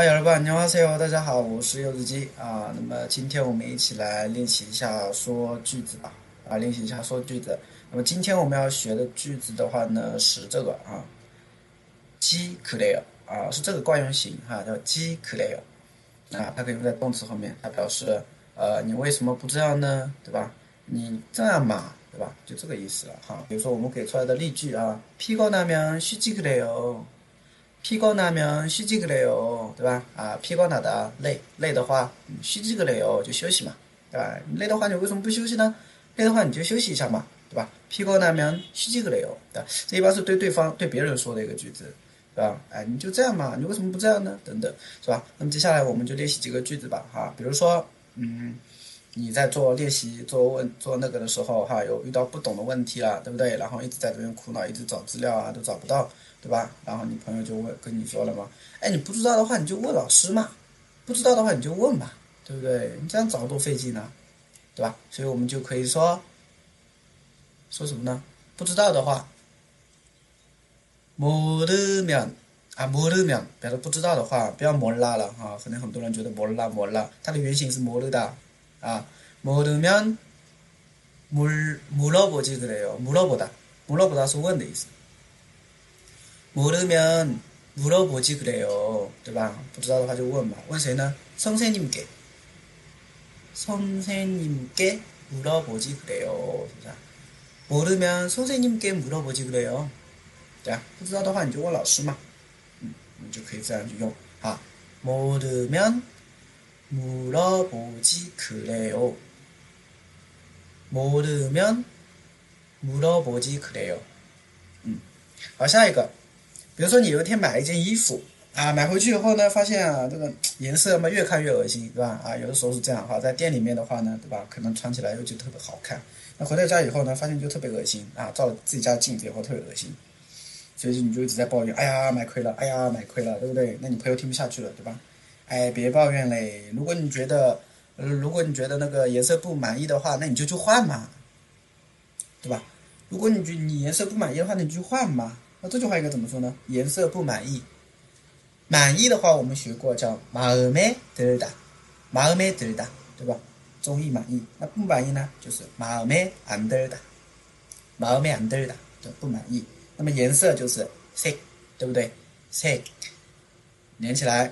嗨，小伙伴，你好，大家好，我是柚子鸡啊。那么今天我们一起来练习一下说句子吧，啊，练习一下说句子。那么今天我们要学的句子的话呢，是这个啊，지可래 요， 啊，是这个惯用型哈，叫지可래 요， 啊，它可以用在动词后面，它表示呃，你为什么不这样呢？对吧？你这样嘛，对吧？就这个意思了哈。比如说我们给出来的例句啊，피곤하면쉬지그래 요。 피곤하면쉬지그래 요， 对吧？啊，피곤하 다， 累，累的话，쉬지그래 요， 就休息嘛，对吧？累的话，你为什么不休息呢？累的话，你就休息一下嘛，对吧？피곤하면쉬지그래 요， 对吧？这一般是对对方、对别人说的一个句子，对吧？哎，你就这样嘛，你为什么不这样呢？等等，是吧？那么接下来我们就练习几个句子吧，哈，比如说，嗯， 你在做练习、做问、做那个的时候，哈，有遇到不懂的问题了，对不对？然后一直在这边苦恼，一直找资料啊，都找不到。对吧？然后你朋友就问跟你说了吗？哎，你不知道的话你就问老师嘛，不知道的话你就问嘛，对不对？你这样找多费劲呢，对吧？所以我们就可以说说什么呢？不知道的话，모르면啊，모르면表示不知道的话，不要몰라了哈。可能很多人觉得몰라몰라它的原型是모르다 啊，모르면물물어보지그래요물어보다물어보다是问的意思。모르면물어보지그래요对吧？不知道的话就问嘛。问谁呢？선생님 께， 선생님 께， 물어보지그래요是不是？모르면선생님 께， 물어보지그래 요， 对吧？不知道的话你就问老师嘛。嗯，你就可以这样去用啊。모르면 물어보지그래 요， 모르면물어보지그래 요。 嗯，好，下一个。比如说你有一天买了一件衣服啊，买回去以后呢，发现啊这个颜色嘛越看越恶心，对吧？啊，有的时候是这样哈，在店里面的话呢，对吧？可能穿起来又觉得特别好看，那回到家以后呢，发现就特别恶心啊，照了自己家镜子以后特别恶心，所以你就一直在抱怨，哎呀买亏了，哎呀买亏了，对不对？那你朋友听不下去了，对吧？ 哎，别抱怨嘞。如果你觉得，如果你觉得那个颜色不满意的话，那你就去换嘛，对吧？如果你觉你颜色不满意的话，那你就换嘛。那这句话应该怎么说呢？颜色不满意，满意的话我们学过叫마음에들 다， 마음에들 다， 对吧？中意满意，那不满意呢？就是마음에안들 다， 마음에안들 다， 对，不满意。那么颜色就是 색， 对不对？ 색， 连起来。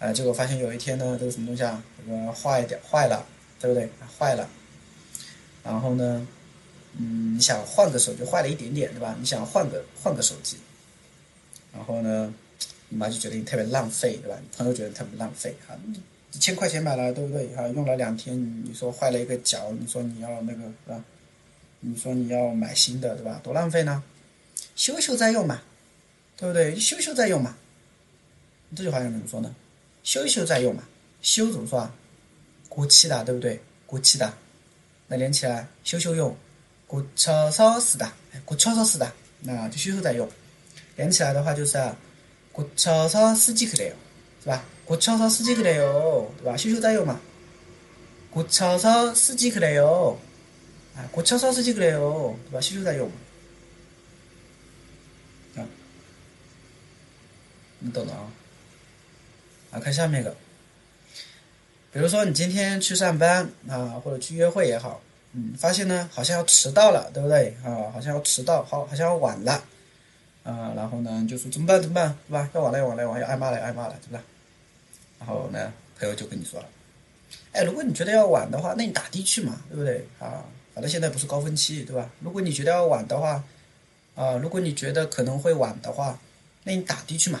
呃，结果发现有一天呢，这个什么东西啊，这个坏掉坏了，对不对？坏了，然后呢？嗯，你想换个手机坏了一点点，对吧？你想换个换个手机，然后呢，你妈就觉得你特别浪费，对吧？朋友觉得特别浪费，哈，一千块钱买了，对不对？哈，用了两天，你说坏了一个角，你说你要那个，是吧？你说你要买新的，对吧？多浪费呢？修修再用嘛，对不对？修修再用嘛。这句话要怎么说呢？修一修再用嘛。修怎么说啊过期的对不对？过期的那连起来修修用过桥烧死的过桥烧死的那就修修再用。连起来的话就是过桥烧四机可得油是吧？过桥烧四机可得油对吧？修修再用嘛。过桥烧四机可得油啊过桥烧四机可得对吧？修修再用啊你懂的啊？啊，看下面一个。比如说你今天去上班啊，或者去约会也好。嗯，发现呢，好像要迟到了，对不对？啊，好像要迟到，好，好像要晚了。啊，然后呢就说怎么办怎么办，对吧？要晚了要晚了，要挨骂了挨骂了，对吧？然后呢，朋友就跟你说了，哎，如果你觉得要晚的话，那你打的去嘛，对不对？啊，反正现在不是高峰期，对吧？如果你觉得要晚的话，啊，如果你觉得可能会晚的话，那你打的去嘛。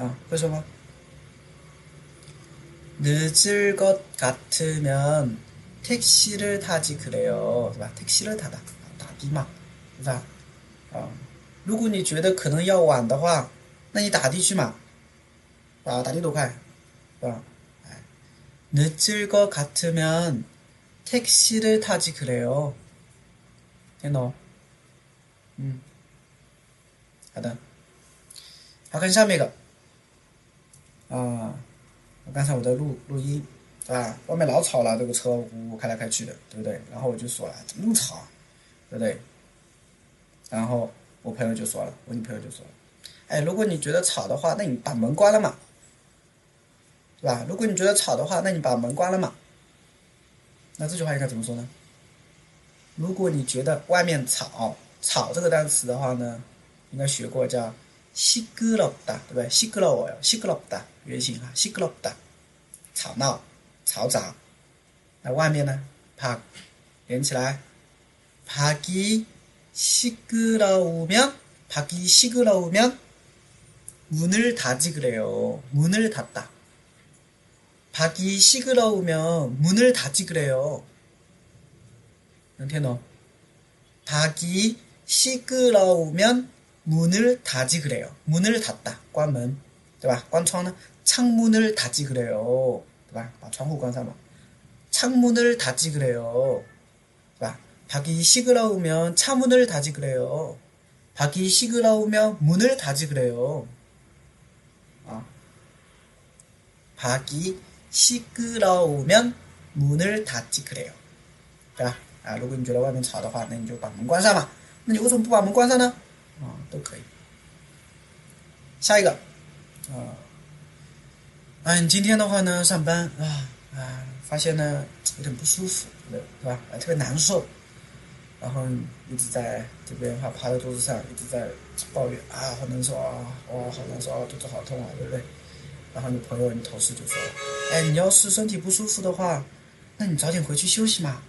아, 그래서 늦을 것 같으면 택시를 타지 그래요. 是吧? 택시를 타다. 打的嘛,是吧? 어. 如果你觉得可能要晚的话那你打的去嘛啊打的多快是吧 늦을 것 같으면 택시를 타지 그래요. 听懂? 음. 好的.好看下面一 个啊，刚才我在录录音，是吧？外面老吵了，这个车呜呜开来开去的，对不对？然后我就说了，怎么那么吵，对不对？然后我朋友就说了，我女朋友就说了，哎，如果你觉得吵的话，那你把门关了嘛，是吧？如果你觉得吵的话，那你把门关了嘛。那这句话应该怎么说呢？如果你觉得外面吵，吵这个单词的话呢，应该学过叫。 시끄럽 다， 对不对？시끄러워 요， 시끄럽 다， 原型哈，시끄럽 다， 吵闹、嘈杂。那外面呢？박连起来，박이시끄러우 면， 박이시끄러우 면， 문을닫지그래 요， 문을닫 다。 박이시끄러우면문을닫지그래 요。 能听懂？박이시끄러우 면。 문을 닫지 그래요. 문을 닫다. 关门. 对吧? 关窗呢? 창문을 닫지 그래요. 对吧? 把窗户关上嘛. 창문을 닫지 그래요. 对吧? 밖이 시끄러우면 차문을 닫지 그래요. 밖이 시끄러우면 문을 닫지 그래요. 아. 밖이 시끄러우면 문을 닫지 그래요. 对吧？啊，如果你觉得外面吵的话，那你就把门关上嘛。那你为什么不把门关上呢？ 啊，都可以。下一个，啊，嗯，今天的话呢，上班啊啊，发现呢有点不舒服，对吧？啊，特别难受，然后一直在这边哈趴在桌子上，一直在抱怨啊，好难受啊，哇，好难受啊，肚子好痛啊，对不对？然后你朋友、你同事就说：“哎，你要是身体不舒服的话，那你早点回去休息嘛。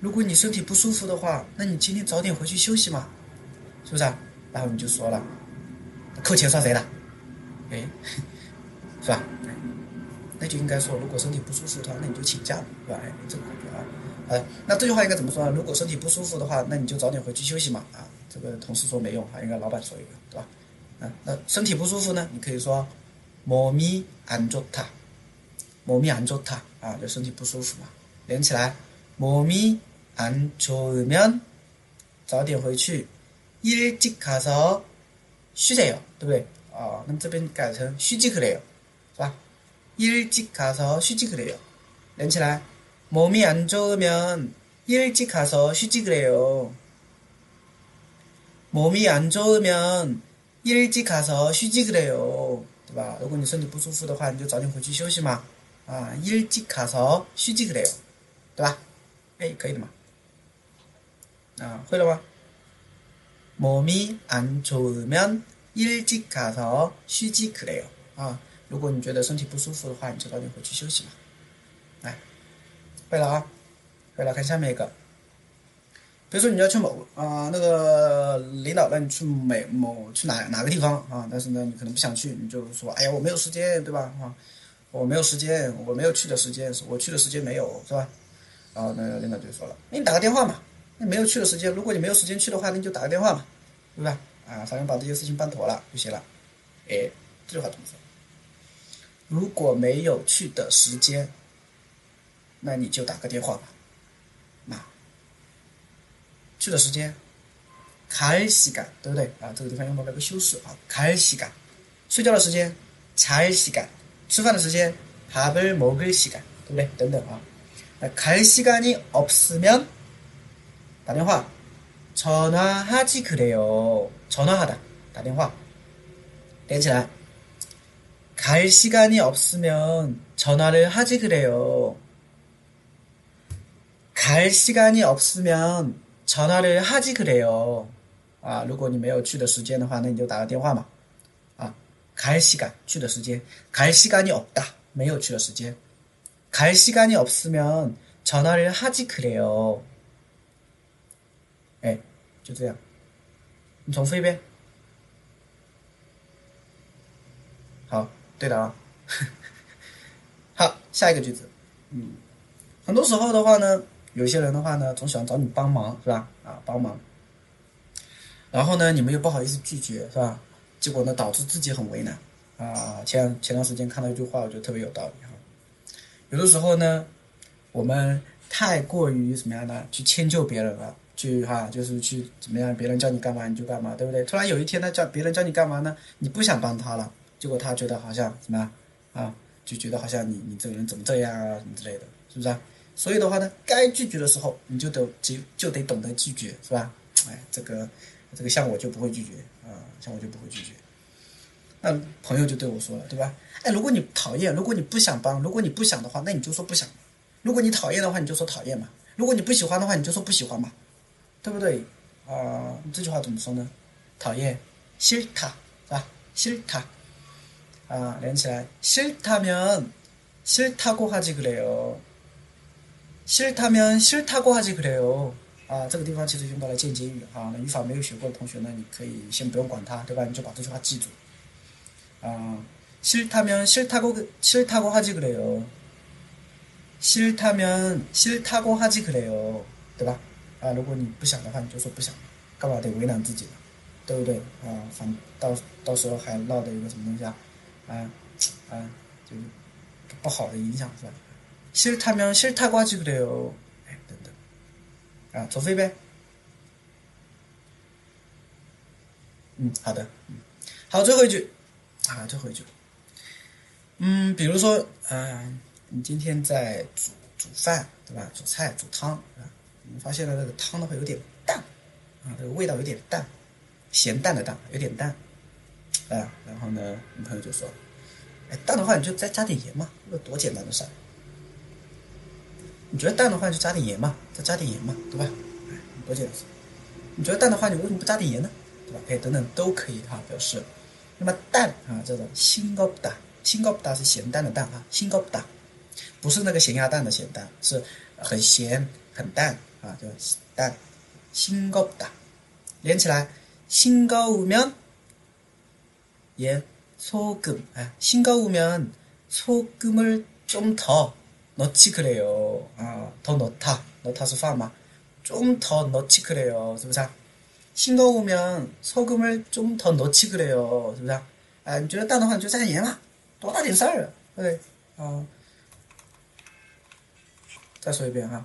如果你身体不舒服的话，那你今天早点回去休息嘛，是不是？然后你就说了，扣钱算谁的？哎，是吧？那就应该说，如果身体不舒服的话，那你就请假，是吧？哎，这个感觉啊，好，那这句话应该怎么说呢？如果身体不舒服的话，那你就早点回去休息嘛。啊，这个同事说没用，啊，应该老板说一个，对吧？啊，那身体不舒服呢？你可以说，몸이안좋 다， 몸이안좋 다， 啊，就身体不舒服嘛，连起来，몸이 안， 좋으 면， 早点回去，일찍가서쉬세 요， 对不对？啊，那么这边改成쉬지그래 요， 是吧？일찍가서쉬지그래 요， 连起来，몸이안좋으면일찍가서쉬지그래 요， 몸이안좋으면일찍가서쉬지그래 요， 对吧？如果你身体不舒服的话，你就早点回去休息嘛。啊，일찍가서쉬지그래 요， 对吧？哎，可以的嘛。 啊，会了吗？몸이안좋으면일찍가서쉬지그래 요。 啊，如果你觉得身体不舒服的话，你就早点回去休息嘛。来，会了啊，会了。看下面一个，比如说你要去某啊那个领导让你去美某去哪哪个地方啊，但是呢你可能不想去，你就说哎呀我没有时间，对吧？啊，我没有时间，我没有去的时间，我去的时间没有，是吧？然后那个领导就说了，那你打个电话嘛。 你没有去的时间，如果你没有时间去的话，那你就打个电话嘛，对吧？啊，反正把这些事情办妥了就行了。哎，这句话怎么说？如果没有去的时间，那你就打个电话吧。那去的时间， 갈 시간，对不对啊？这个地方用到了个修饰啊，갈 시간，睡觉的时间，잘 시간，吃饭的时间，밥을먹을 시간，对不对？等等啊。那갈시간이없으면 打电话，전화하지그래 요， 전화하 다， 打电话，连起来。갈시간이없으면전화를하지그래 요。 갈시간이없으면전화를하지그래 요。 啊，如果你没有去的时间的话，那你就打个电话嘛。啊，갈시 간， 去的时间。갈시간이없 다， 没有去的时间。갈시간이없으면전화를하지그래 요。 哎，就这样。你重复一遍。好，对的啊。好，下一个句子。嗯，很多时候的话呢，有些人的话呢，总喜欢找你帮忙，是吧？啊，帮忙。然后呢，你们又不好意思拒绝，是吧？结果呢，导致自己很为难啊。前前段时间看到一句话，我觉得特别有道理哈。有的时候呢，我们太过于什么样呢？去迁就别人了，去哈，就是去怎么样？别人叫你干嘛你就干嘛，对不对？突然有一天呢，叫别人叫你干嘛呢？你不想帮他了，结果他觉得好像什么啊？就觉得好像你你这个人怎么这样啊，什么之类的，是不是啊？所以的话呢，该拒绝的时候，你就得就就得懂得拒绝，是吧？哎，这个。这个像我就不会拒绝啊，像我就不会拒绝。那朋友就对我说了，对吧？哎，如果你讨厌，如果你不想帮，如果你不想的话，那你就说不想；如果你讨厌的话，你就说讨厌嘛；如果你不喜欢的话，你就说不喜欢嘛， 对不对？啊，这句话怎么说呢？讨厌，싫 다， 是吧？싫 다， 啊，连起来，싫다면싫다고하지그래 요。 싫다면싫다고하지그래 요。 啊，这个地方其实用到了间接语啊。那语法没有学过的同学呢，你可以先不用管它，对吧？你就把这句话记住。啊，싫다면싫다고싫다고하지그래 요。 싫다면싫다고하지그래 요， 对吧？ 啊，如果你不想的话，你就说不想，干嘛得为难自己呢？对不对？啊，反到到时候还落得一个什么东西啊？啊啊，就是不好的影响是吧？싫다면싫다고하지그래 요。 啊，重复一遍。嗯，好的，嗯，好，最后一句，啊，最后一句，嗯，比如说，嗯，你今天在煮煮饭，对吧？煮菜、煮汤， 啊，你发现了那个汤的话有点淡，啊，这个味道有点淡，咸淡的淡，有点淡，啊，然后呢，你朋友就说，哎，淡的话你就再加点盐嘛，那多简单的事儿。你觉得淡的话就加点盐嘛，再加点盐嘛，对吧？哎，多简单。你觉得淡的话，你为什么不加点盐呢？对吧？哎，等等都可以哈，表示。那么淡啊，叫做辛高不达，辛高不达是咸淡的淡啊，辛高不达不是那个咸鸭蛋的咸淡，是很咸很淡 啊，叫淡，辛高达。连起来，辛高우면예소 금， 哎，辛高우면소금을좀 더。 넣지 그래요. 아, 더 넣다. 넣다 수파마. 좀 더 넣지 그래요. 是不是? 싱거우면 소금을 좀 더 넣지 그래요. 是不是? 아, 你觉得淡的话你就加点盐嘛多大点事儿对 어. 再说一遍哈